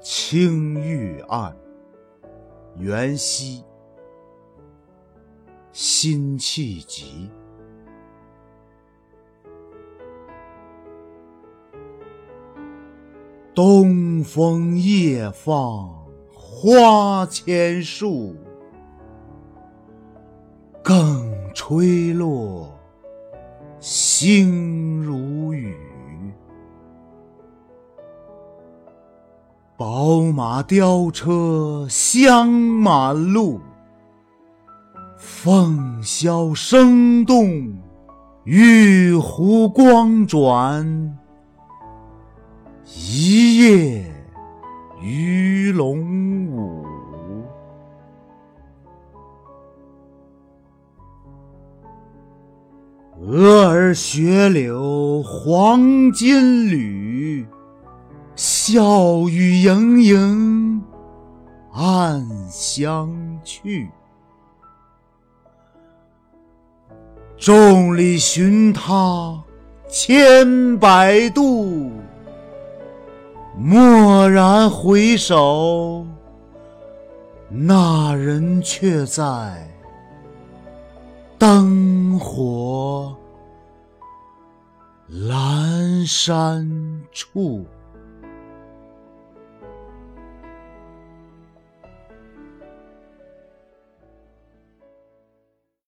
青玉案，元夕，辛弃疾。东风夜放花千树，更吹落，星宝马雕车香满路，凤箫声动，玉壶光转，一夜鱼龙舞。蛾儿雪柳黄金缕。笑语盈盈，暗香去。众里寻他千百度，蓦然回首，那人却在灯火阑珊处。